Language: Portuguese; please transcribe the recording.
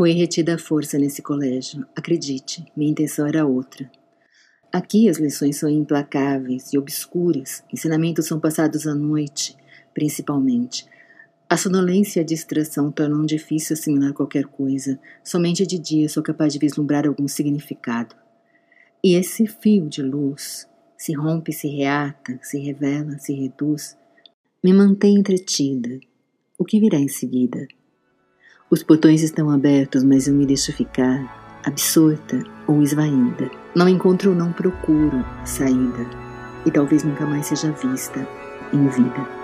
Foi retida a força nesse colégio. Acredite, minha intenção era outra. Aqui as lições são implacáveis e obscuras, ensinamentos são passados à noite, principalmente. A sonolência e a distração tornam difícil assimilar qualquer coisa. Somente de dia sou capaz de vislumbrar algum significado. E esse fio de luz se rompe, se reata, se revela, se reduz, me mantém entretida. O que virá em seguida? Os portões estão abertos, mas eu me deixo ficar, absorta ou esvaída. Não encontro ou não procuro saída, e talvez nunca mais seja vista em vida.